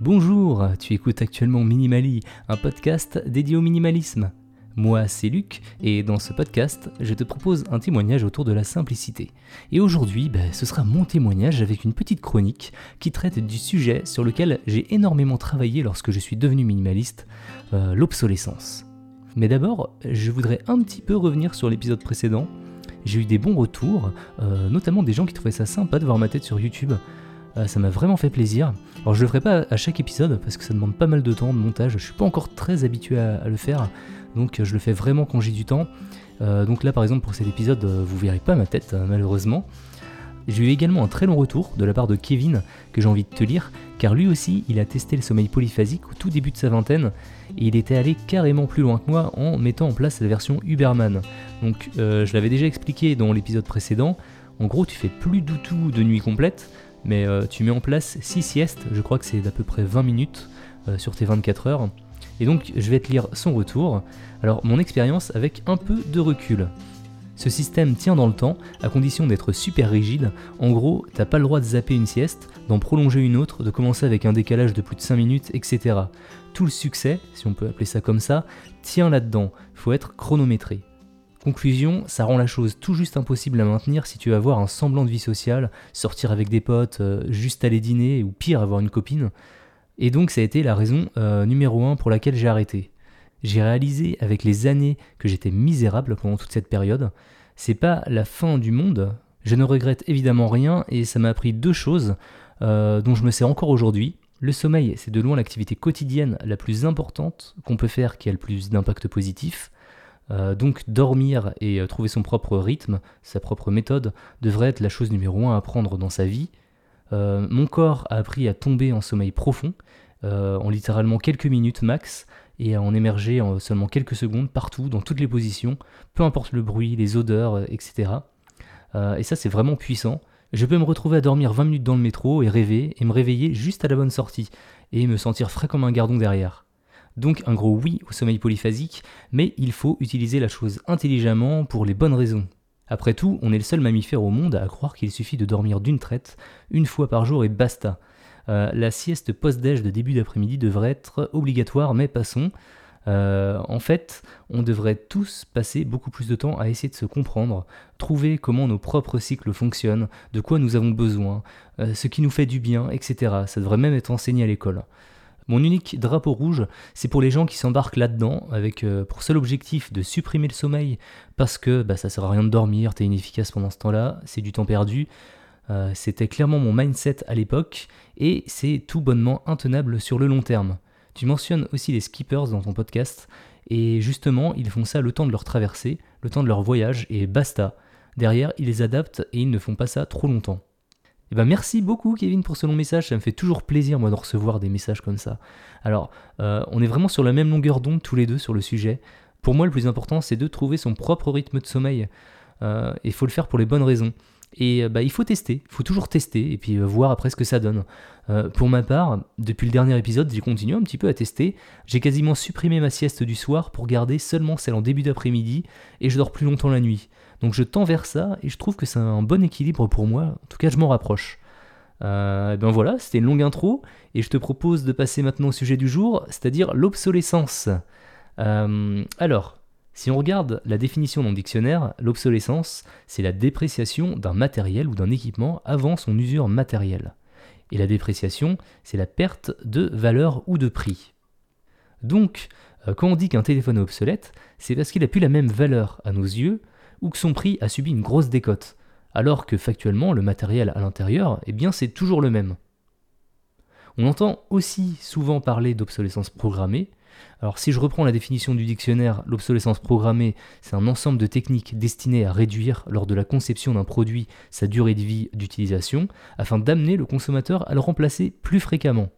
Bonjour, tu écoutes actuellement Minimali, un podcast dédié au minimalisme. Moi, c'est Luc, et dans ce podcast, je te propose un témoignage autour de la simplicité. Et aujourd'hui, ben, ce sera mon témoignage avec une petite chronique qui traite du sujet sur lequel j'ai énormément travaillé lorsque je suis devenu minimaliste, euh, l'obsolescence. Mais d'abord, je voudrais un petit peu revenir sur l'épisode précédent. J'ai eu des bons retours, euh, notamment des gens qui trouvaient ça sympa de voir ma tête sur YouTube. Euh, ça m'a vraiment fait plaisir. Alors je le ferai pas à chaque épisode parce que ça demande pas mal de temps de montage. Je suis pas encore très habitué à, le faire, donc je le fais vraiment quand j'ai du temps. Euh, donc là par exemple pour cet épisode, euh, vous verrez pas ma tête malheureusement. J'ai eu également un très long retour de la part de Kevin que j'ai envie de te lire, car lui aussi il a testé le sommeil polyphasique au tout début de sa vingtaine et il était allé carrément plus loin que moi en mettant en place la version Uberman. Donc je l'avais déjà expliqué dans l'épisode précédent. En gros, tu fais plus du tout de nuit complète, mais euh, tu mets en place 6 siestes, je crois que c'est d'à peu près 20 minutes euh, sur tes 24 heures. Et donc je vais te lire son retour. Alors mon expérience avec un peu de recul. Ce système tient dans le temps, à condition d'être super rigide. En gros, t'as pas le droit de zapper une sieste, d'en prolonger une autre, de commencer avec un décalage de plus de 5 minutes, etc. Tout le succès, si on peut appeler ça comme ça, tient là-dedans. Faut être chronométré. Conclusion, ça rend la chose tout juste impossible à maintenir si tu veux avoir un semblant de vie sociale, sortir avec des potes, euh, juste aller dîner, ou pire, avoir une copine. Et donc ça a été la raison euh, numéro un pour laquelle j'ai arrêté. J'ai réalisé avec les années que j'étais misérable pendant toute cette période. C'est pas la fin du monde, je ne regrette évidemment rien et ça m'a appris deux choses euh, dont je me sers encore aujourd'hui. Le sommeil, c'est de loin l'activité quotidienne la plus importante qu'on peut faire qui a le plus d'impact positif. Euh, donc dormir et euh, trouver son propre rythme, sa propre méthode, devrait être la chose numéro un à apprendre dans sa vie. Euh, mon corps a appris à tomber en sommeil profond, en littéralement quelques minutes max, et à en émerger en seulement quelques secondes partout, dans toutes les positions, peu importe le bruit, les odeurs, etc. et ça c'est vraiment puissant. Je peux me retrouver à dormir 20 minutes dans le métro et rêver, et me réveiller juste à la bonne sortie, et me sentir frais comme un gardon derrière. Donc un gros oui au sommeil polyphasique, mais il faut utiliser la chose intelligemment pour les bonnes raisons. Après tout, on est le seul mammifère au monde à croire qu'il suffit de dormir d'une traite, une fois par jour et basta. Euh, la sieste post-déj de début d'après-midi devrait être obligatoire, mais passons. Euh, en fait, on devrait tous passer beaucoup plus de temps à essayer de se comprendre, trouver comment nos propres cycles fonctionnent, de quoi nous avons besoin, euh, ce qui nous fait du bien, etc. Ça devrait même être enseigné à l'école. Mon unique drapeau rouge, c'est pour les gens qui s'embarquent là-dedans avec euh, pour seul objectif de supprimer le sommeil parce que bah, ça sert à rien de dormir, t'es inefficace pendant ce temps-là, c'est du temps perdu. Euh, c'était clairement mon mindset à l'époque et c'est tout bonnement intenable sur le long terme. Tu mentionnes aussi les skippers dans ton podcast et justement ils font ça le temps de leur traversée, le temps de leur voyage et basta. Derrière ils les adaptent et ils ne font pas ça trop longtemps. Eh ben merci beaucoup Kevin pour ce long message, ça me fait toujours plaisir moi de recevoir des messages comme ça. Alors, euh, on est vraiment sur la même longueur d'onde tous les deux sur le sujet. Pour moi, le plus important, c'est de trouver son propre rythme de sommeil. Euh, et il faut le faire pour les bonnes raisons. Et euh, bah, il faut tester, il faut toujours tester et puis voir après ce que ça donne. pour ma part, depuis le dernier épisode, j'ai continué un petit peu à tester. J'ai quasiment supprimé ma sieste du soir pour garder seulement celle en début d'après-midi et je dors plus longtemps la nuit. Donc je tends vers ça et je trouve que c'est un bon équilibre pour moi. En tout cas, je m'en rapproche. Euh, ben voilà, c'était une longue intro et je te propose de passer maintenant au sujet du jour, c'est-à-dire l'obsolescence. Euh, alors, si on regarde la définition dans le dictionnaire, l'obsolescence, c'est la dépréciation d'un matériel ou d'un équipement avant son usure matérielle. Et la dépréciation, c'est la perte de valeur ou de prix. Donc, euh, quand on dit qu'un téléphone est obsolète, c'est parce qu'il n'a plus la même valeur à nos yeux ou que son prix a subi une grosse décote, alors que factuellement le matériel à l'intérieur, eh bien c'est toujours le même. On entend aussi souvent parler d'obsolescence programmée. Alors si je reprends la définition du dictionnaire, l'obsolescence programmée, c'est un ensemble de techniques destinées à réduire lors de la conception d'un produit sa durée de vie d'utilisation, afin d'amener le consommateur à le remplacer plus fréquemment.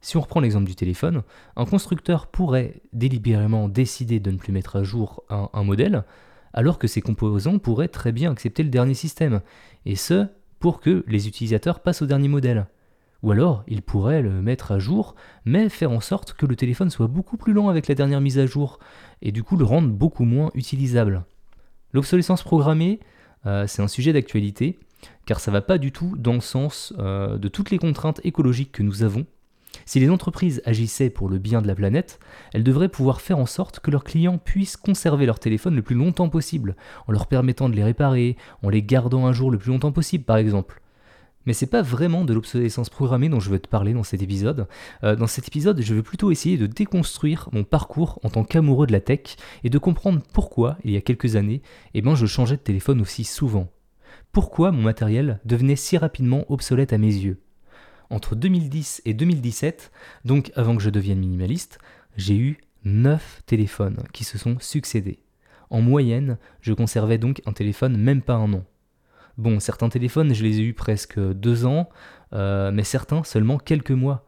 Si on reprend l'exemple du téléphone, un constructeur pourrait délibérément décider de ne plus mettre à jour un modèle, alors que ces composants pourraient très bien accepter le dernier système, et ce, pour que les utilisateurs passent au dernier modèle. Ou alors, ils pourraient le mettre à jour, mais faire en sorte que le téléphone soit beaucoup plus lent avec la dernière mise à jour, et du coup le rendre beaucoup moins utilisable. L'obsolescence programmée, euh, c'est un sujet d'actualité, car ça va pas du tout dans le sens euh, de toutes les contraintes écologiques que nous avons. Si les entreprises agissaient pour le bien de la planète, elles devraient pouvoir faire en sorte que leurs clients puissent conserver leur téléphone le plus longtemps possible, en leur permettant de les réparer, en les gardant un jour le plus longtemps possible par exemple. Mais c'est pas vraiment de l'obsolescence programmée dont je veux te parler dans cet épisode. Euh, dans cet épisode, je veux plutôt essayer de déconstruire mon parcours en tant qu'amoureux de la tech et de comprendre pourquoi, il y a quelques années, eh ben, je changeais de téléphone aussi souvent. Pourquoi mon matériel devenait si rapidement obsolète à mes yeux? Entre 2010 et 2017, donc avant que je devienne minimaliste, j'ai eu 9 téléphones qui se sont succédés. En moyenne, je conservais donc un téléphone même pas un an. Bon, certains téléphones, je les ai eus presque 2 ans, euh, mais certains seulement quelques mois.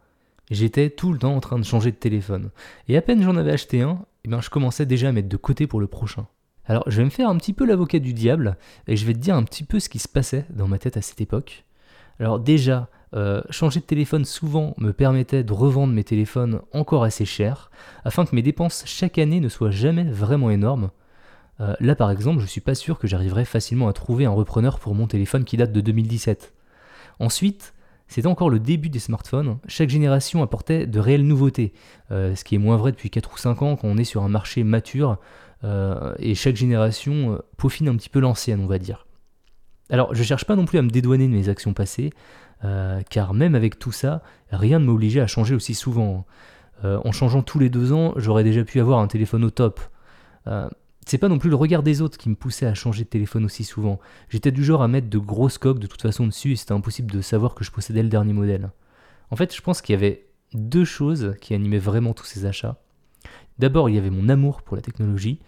J'étais tout le temps en train de changer de téléphone. Et à peine j'en avais acheté un, eh ben je commençais déjà à mettre de côté pour le prochain. Alors je vais me faire un petit peu l'avocat du diable, et je vais te dire un petit peu ce qui se passait dans ma tête à cette époque. Alors déjà, euh, changer de téléphone souvent me permettait de revendre mes téléphones encore assez cher, afin que mes dépenses chaque année ne soient jamais vraiment énormes. Euh, là par exemple, je suis pas sûr que j'arriverais facilement à trouver un repreneur pour mon téléphone qui date de 2017. Ensuite, c'était encore le début des smartphones, chaque génération apportait de réelles nouveautés, euh, ce qui est moins vrai depuis 4 ou 5 ans quand on est sur un marché mature, et chaque génération peaufine un petit peu l'ancienne on va dire. Alors je cherche pas non plus à me dédouaner de mes actions passées, euh, car même avec tout ça, rien ne m'obligeait à changer aussi souvent. Euh, en changeant tous les deux ans, j'aurais déjà pu avoir un téléphone au top. Euh, c'est pas non plus le regard des autres qui me poussait à changer de téléphone aussi souvent. J'étais du genre à mettre de grosses coques de toute façon dessus et c'était impossible de savoir que je possédais le dernier modèle. En fait, je pense qu'il y avait deux choses qui animaient vraiment tous ces achats. D'abord, il y avait mon amour pour la technologie,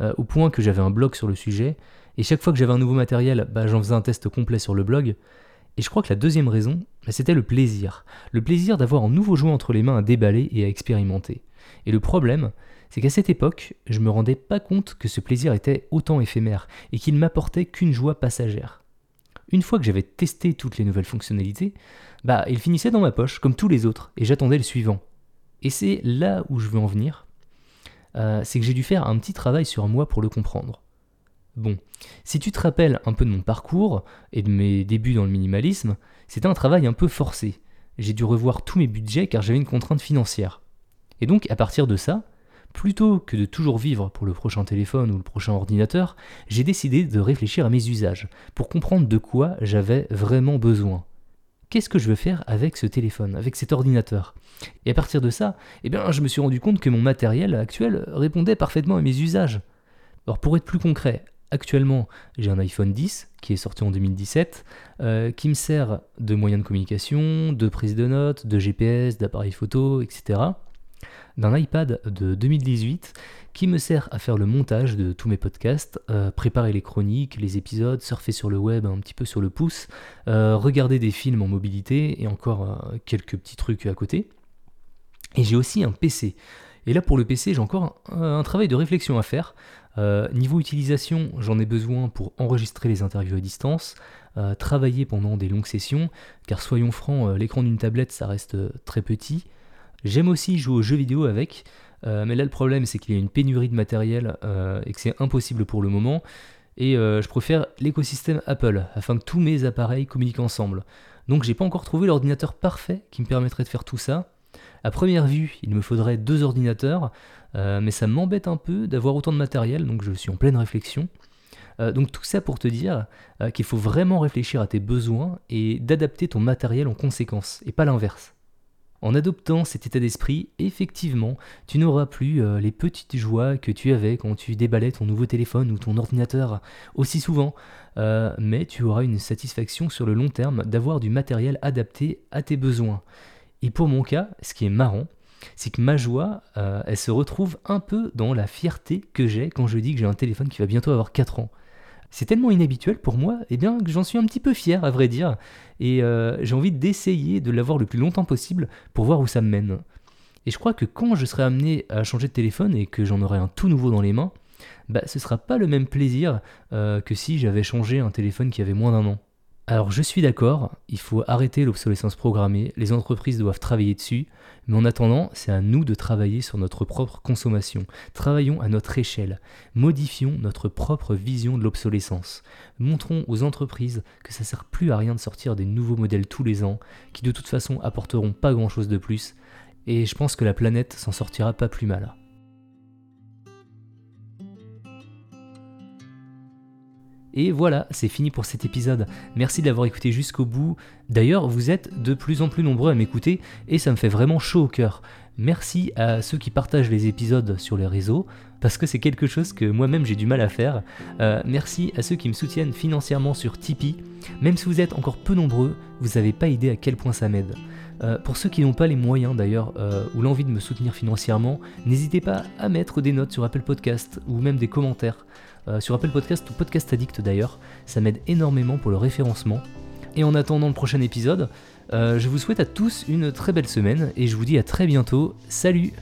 au point que j'avais un blog sur le sujet, et chaque fois que j'avais un nouveau matériel, bah, j'en faisais un test complet sur le blog, et je crois que la deuxième raison, bah, c'était le plaisir. Le plaisir d'avoir un nouveau jouet entre les mains à déballer et à expérimenter. Et le problème, c'est qu'à cette époque, je me rendais pas compte que ce plaisir était autant éphémère et qu'il m'apportait qu'une joie passagère. Une fois que j'avais testé toutes les nouvelles fonctionnalités, bah il finissait dans ma poche comme tous les autres et j'attendais le suivant. Et c'est là où je veux en venir, euh, c'est que j'ai dû faire un petit travail sur moi pour le comprendre. Bon, si tu te rappelles un peu de mon parcours et de mes débuts dans le minimalisme, c'était un travail un peu forcé. J'ai dû revoir tous mes budgets car j'avais une contrainte financière. Et donc, à partir de ça, plutôt que de toujours vivre pour le prochain téléphone ou le prochain ordinateur, j'ai décidé de réfléchir à mes usages pour comprendre de quoi j'avais vraiment besoin. Qu'est-ce que je veux faire avec ce téléphone, avec cet ordinateur? Et à partir de ça, eh bien, je me suis rendu compte que mon matériel actuel répondait parfaitement à mes usages. Alors pour être plus concret, Actuellement, j'ai un iPhone 10 qui est sorti en 2017, euh, qui me sert de moyen de communication, de prise de notes, de GPS, d'appareil photo, etc. D'un iPad de 2018 qui me sert à faire le montage de tous mes podcasts, euh, préparer les chroniques, les épisodes, surfer sur le web un petit peu sur le pouce, euh, regarder des films en mobilité et encore quelques petits trucs à côté. Et j'ai aussi un PC. Et là pour le PC, j'ai encore un travail de réflexion à faire. Euh, niveau utilisation, j'en ai besoin pour enregistrer les interviews à distance, euh, travailler pendant des longues sessions, car soyons francs, euh, l'écran d'une tablette ça reste très petit. J'aime aussi jouer aux jeux vidéo avec, mais là le problème c'est qu'il y a une pénurie de matériel et que c'est impossible pour le moment. Et je préfère l'écosystème Apple afin que tous mes appareils communiquent ensemble. Donc j'ai pas encore trouvé l'ordinateur parfait qui me permettrait de faire tout ça. À première vue, il me faudrait deux ordinateurs, euh, mais ça m'embête un peu d'avoir autant de matériel, donc je suis en pleine réflexion. Euh, donc tout ça pour te dire euh, qu'il faut vraiment réfléchir à tes besoins et d'adapter ton matériel en conséquence, et pas l'inverse. En adoptant cet état d'esprit, effectivement, tu n'auras plus les petites joies que tu avais quand tu déballais ton nouveau téléphone ou ton ordinateur aussi souvent, mais tu auras une satisfaction sur le long terme d'avoir du matériel adapté à tes besoins. Et pour mon cas, ce qui est marrant, c'est que ma joie, euh, elle se retrouve un peu dans la fierté que j'ai quand je dis que j'ai un téléphone qui va bientôt avoir 4 ans. C'est tellement inhabituel pour moi, et eh bien que j'en suis un petit peu fier à vrai dire, et euh, j'ai envie d'essayer de l'avoir le plus longtemps possible pour voir où ça me mène. Et je crois que quand je serai amené à changer de téléphone et que j'en aurai un tout nouveau dans les mains, bah, ce sera pas le même plaisir euh, que si j'avais changé un téléphone qui avait moins d'un an. Alors je suis d'accord, il faut arrêter l'obsolescence programmée, les entreprises doivent travailler dessus, mais en attendant, c'est à nous de travailler sur notre propre consommation. Travaillons à notre échelle, modifions notre propre vision de l'obsolescence. Montrons aux entreprises que ça sert plus à rien de sortir des nouveaux modèles tous les ans, qui de toute façon apporteront pas grand chose de plus, Et je pense que la planète s'en sortira pas plus mal. Et voilà, c'est fini pour cet épisode. Merci de l'avoir écouté jusqu'au bout. D'ailleurs, vous êtes de plus en plus nombreux à m'écouter et ça me fait vraiment chaud au cœur. Merci à ceux qui partagent les épisodes sur les réseaux, parce que c'est quelque chose que moi-même j'ai du mal à faire. Euh, merci à ceux qui me soutiennent financièrement sur Tipeee. Même si vous êtes encore peu nombreux, vous n'avez pas idée à quel point ça m'aide. Euh, pour ceux qui n'ont pas les moyens d'ailleurs, euh, ou l'envie de me soutenir financièrement, n'hésitez pas à mettre des notes sur Apple Podcast ou même des commentaires. sur Apple Podcast ou Podcast Addict d'ailleurs, ça m'aide énormément pour le référencement. Et en attendant le prochain épisode, euh, je vous souhaite à tous une très belle semaine et je vous dis à très bientôt. Salut